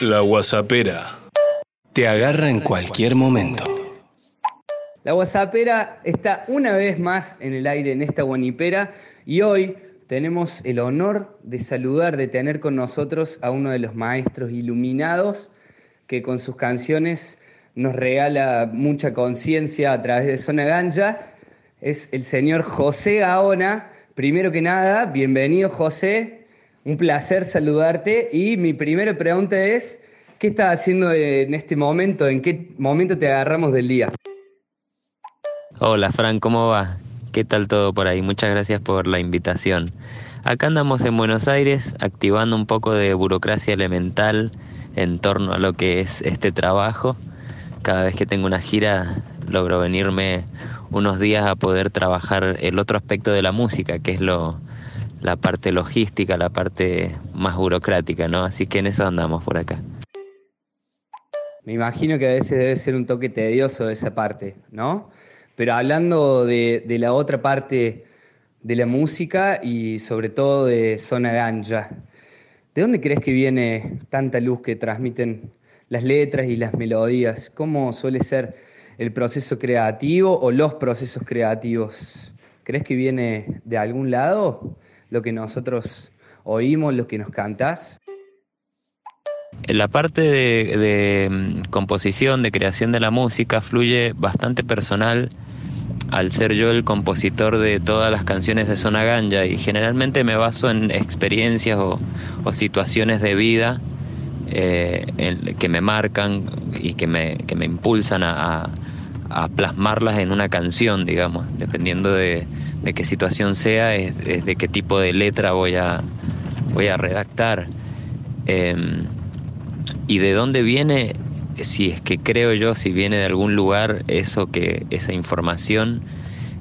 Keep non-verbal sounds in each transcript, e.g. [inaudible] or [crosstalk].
La Guasapera. Te agarra en cualquier momento. La WhatsAppera está una vez más en el aire en esta guanipera y hoy tenemos el honor de saludar, de tener con nosotros a uno de los maestros iluminados que con sus canciones nos regala mucha conciencia a través de Zona Ganja. Es el señor José Gaona. Primero que nada, bienvenido José. Un placer saludarte y mi primera pregunta es, ¿qué estás haciendo en este momento? ¿En qué momento te agarramos del día? Hola Fran, ¿cómo va? ¿Qué tal todo por ahí? Muchas gracias por la invitación. Acá andamos en Buenos Aires activando un poco de burocracia elemental en torno a lo que es este trabajo. Cada vez que tengo una gira logro venirme unos días a poder trabajar el otro aspecto de la música, que es lo, la parte logística, la parte más burocrática, ¿no? Así que en eso andamos por acá. Me imagino que a veces debe ser un toque tedioso esa parte, ¿no? Pero hablando de, la otra parte de la música y sobre todo de Zona Ganja, ¿de dónde crees que viene tanta luz que transmiten las letras y las melodías? ¿Cómo suele ser el proceso creativo o los procesos creativos? ¿Crees que viene de algún lado lo que nosotros oímos, lo que nos cantás? La parte de, mm, composición, de creación de la música fluye bastante personal al ser yo el compositor de todas las canciones de Zona Ganja y generalmente me baso en experiencias o, situaciones de vida eh, que me marcan y que me, que me impulsan a, plasmarlas en una canción, digamos, dependiendo de, qué situación sea, es, de qué tipo de letra voy a, voy a redactar. Em, y de dónde viene si es que creo yo, si viene de algún lugar eso que esa información,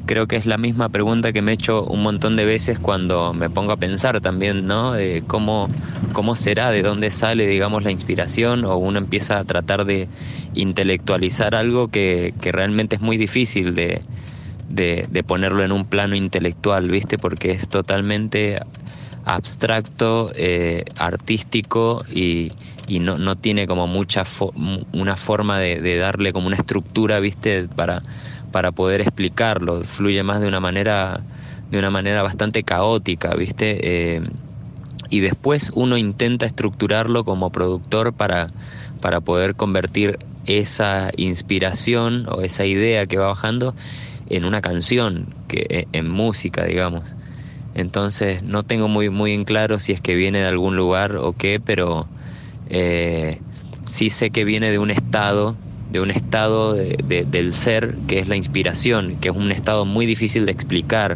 creo que es la misma pregunta que me he hecho un montón de veces cuando me pongo a pensar también, ¿no? De cómo, cómo será, de dónde sale, digamos, la inspiración, o uno empieza a tratar de intelectualizar algo que, que realmente es muy difícil de, de, de ponerlo en un plano intelectual, ¿viste? Porque es totalmente abstracto, eh, artístico y, y no, no, tiene como mucha una forma de, darle como una estructura, ¿viste? Para, para poder explicarlo. Fluye más de una manera, de una manera bastante caótica, ¿viste? Eh, y después uno intenta estructurarlo como productor para, para poder convertir esa inspiración o esa idea que va bajando en una canción, que, en música, digamos. Entonces no tengo muy, muy en claro si es que viene de algún lugar o qué, pero eh, sí sé que viene de un estado, de un estado del ser que es la inspiración, que es un estado muy difícil de explicar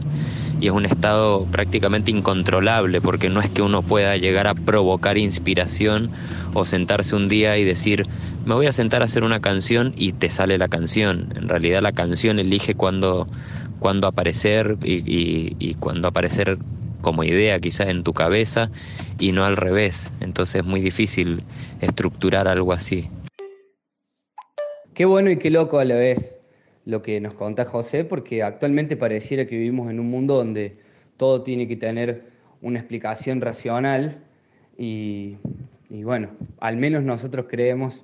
y es un estado prácticamente incontrolable porque no es que uno pueda llegar a provocar inspiración o sentarse un día y decir me voy a sentar a hacer una canción y te sale la canción. En realidad la canción elige cuando cuándo aparecer y, y, cuándo aparecer como idea quizás en tu cabeza y no al revés. Entonces es muy difícil estructurar algo así. Qué bueno y qué loco a la vez lo que nos conta José, porque actualmente pareciera que vivimos en un mundo donde todo tiene que tener una explicación racional y, y bueno, al menos nosotros creemos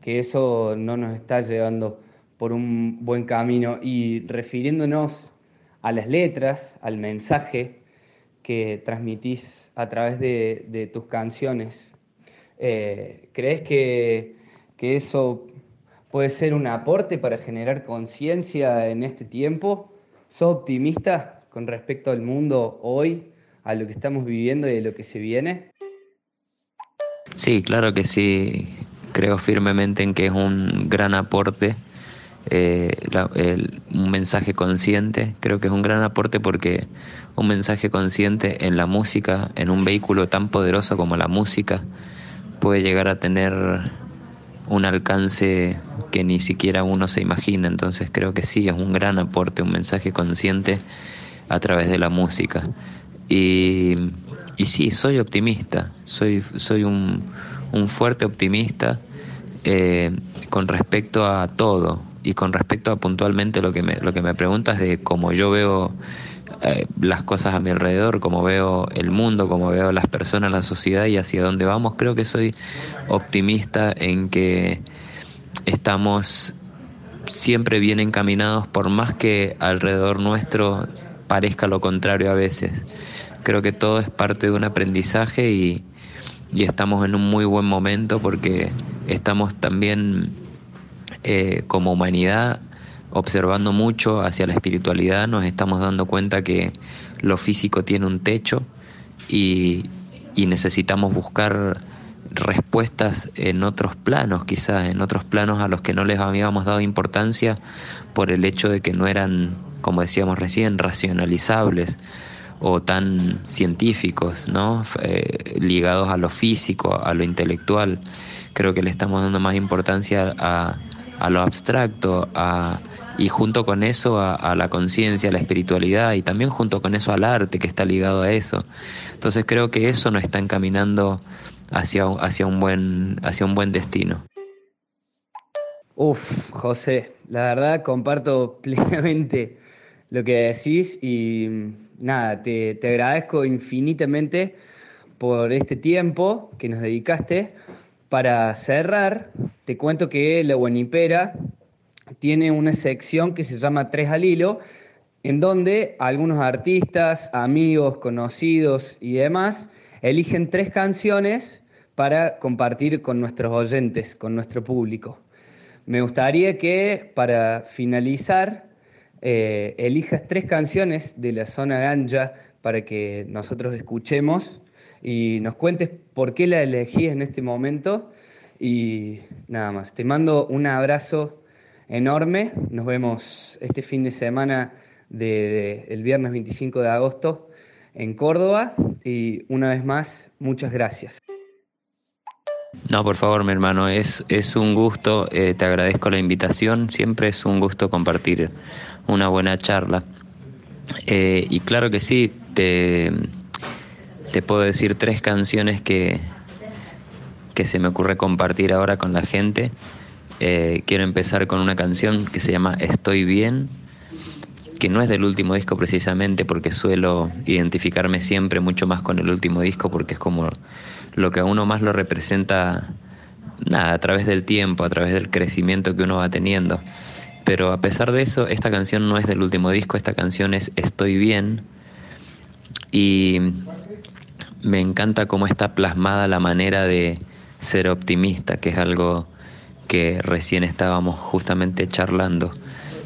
que eso no nos está llevando por un buen camino. Y refiriéndonos a las letras, al mensaje que transmitís a través de, tus canciones, eh, ¿crees que, que eso puede ser un aporte para generar conciencia en este tiempo? ¿Sos optimista con respecto al mundo hoy, a lo que estamos viviendo y a lo que se viene? Sí, claro que sí. Creo firmemente en que es un gran aporte eh, un mensaje consciente. Creo que es un gran aporte porque un mensaje consciente en la música, en un vehículo tan poderoso como la música, puede llegar a tener un alcance que ni siquiera uno se imagina. Entonces creo que sí, es un gran aporte, un mensaje consciente a través de la música. Y, y sí, soy optimista, soy, soy un, un fuerte optimista eh, con respecto a todo, y con respecto a puntualmente lo que me, lo que me preguntas de cómo yo veo eh, las cosas a mi alrededor, cómo veo el mundo, cómo veo las personas, la sociedad y hacia dónde vamos. Creo que soy optimista en que estamos siempre bien encaminados, por más que alrededor nuestro parezca lo contrario a veces. Creo que todo es parte de un aprendizaje y, y estamos en un muy buen momento porque estamos también eh, como humanidad observando mucho hacia la espiritualidad, nos estamos dando cuenta que lo físico tiene un techo y, y necesitamos buscar respuestas en otros planos, quizás en otros planos a los que no les habíamos dado importancia por el hecho de que no eran, como decíamos recién, racionalizables o tan científicos, ¿no? Eh, ligados a lo físico, a lo intelectual. Creo que le estamos dando más importancia a, a lo abstracto a, y junto con eso a, la conciencia, a la espiritualidad y también junto con eso al arte que está ligado a eso. Entonces creo que eso nos está encaminando hacia, hacia, un, buen, hacia un buen destino. Uf, José, la verdad comparto [laughs] plenamente lo que decís y nada, te, te agradezco infinitamente por este tiempo que nos dedicaste. Para cerrar, te cuento que la Guanipera tiene una sección que se llama Tres al Hilo, en donde algunos artistas, amigos, conocidos y demás eligen tres canciones para compartir con nuestros oyentes, con nuestro público. Me gustaría que para finalizar eh, elijas tres canciones de la zona ganja para que nosotros escuchemos y nos cuentes por qué la elegí en este momento y nada más. Te mando un abrazo enorme. Nos vemos este fin de semana del de, viernes 25 de agosto en Córdoba y una vez más, muchas gracias. No, por favor, mi hermano, es, es un gusto, eh, te agradezco la invitación, siempre es un gusto compartir una buena charla. Eh, y claro que sí, te, te puedo decir tres canciones que, que se me ocurre compartir ahora con la gente. Eh, quiero empezar con una canción que se llama Estoy bien, que no es del último disco precisamente porque suelo identificarme siempre mucho más con el último disco porque es como lo que a uno más lo representa nada, a través del tiempo, a través del crecimiento que uno va teniendo. Pero a pesar de eso, esta canción no es del último disco, esta canción es Estoy bien y me encanta cómo está plasmada la manera de ser optimista, que es algo que recién estábamos justamente charlando.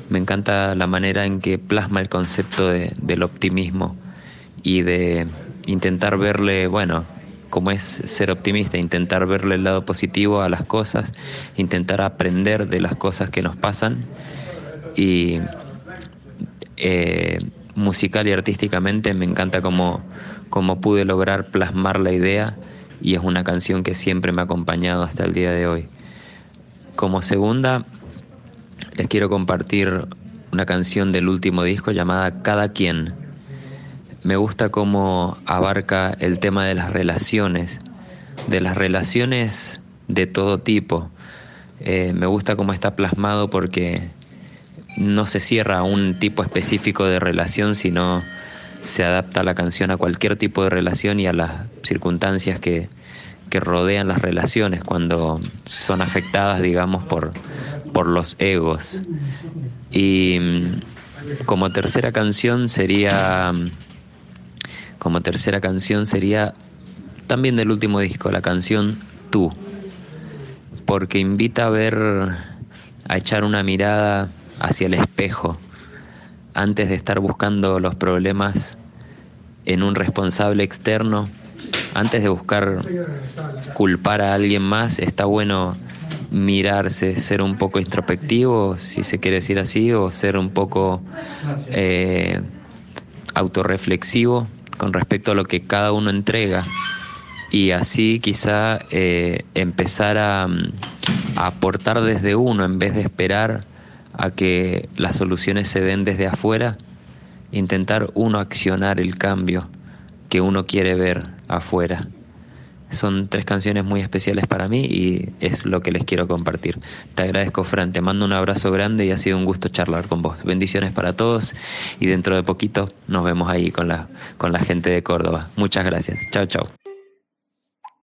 Me encanta la manera en que plasma el concepto de, del optimismo y de intentar verle, bueno, como es ser optimista, intentar verle el lado positivo a las cosas, intentar aprender de las cosas que nos pasan y eh, musical y artísticamente me encanta cómo, cómo pude lograr plasmar la idea y es una canción que siempre me ha acompañado hasta el día de hoy. Como segunda, les quiero compartir una canción del último disco llamada Cada quien. Me gusta cómo abarca el tema de las relaciones, de las relaciones de todo tipo. Eh, me gusta cómo está plasmado porque no se cierra a un tipo específico de relación, sino se adapta la canción a cualquier tipo de relación y a las circunstancias que, que rodean las relaciones cuando son afectadas, digamos, por, por los egos. Y mm, como tercera canción sería como tercera canción sería también del último disco, la canción Tú, porque invita a ver, a echar una mirada hacia el espejo antes de estar buscando los problemas en un responsable externo, antes de buscar culpar a alguien más, está bueno mirarse, ser un poco introspectivo, si se quiere decir así, o ser un poco eh, autorreflexivo con respecto a lo que cada uno entrega. Y así quizá eh, empezar a, a aportar desde uno en vez de esperar a que las soluciones se den desde afuera, intentar uno accionar el cambio que uno quiere ver afuera. Son tres canciones muy especiales para mí y es lo que les quiero compartir. Te agradezco, Fran, te mando un abrazo grande y ha sido un gusto charlar con vos. Bendiciones para todos y dentro de poquito nos vemos ahí con la, con la gente de Córdoba. Muchas gracias. Chao, chao.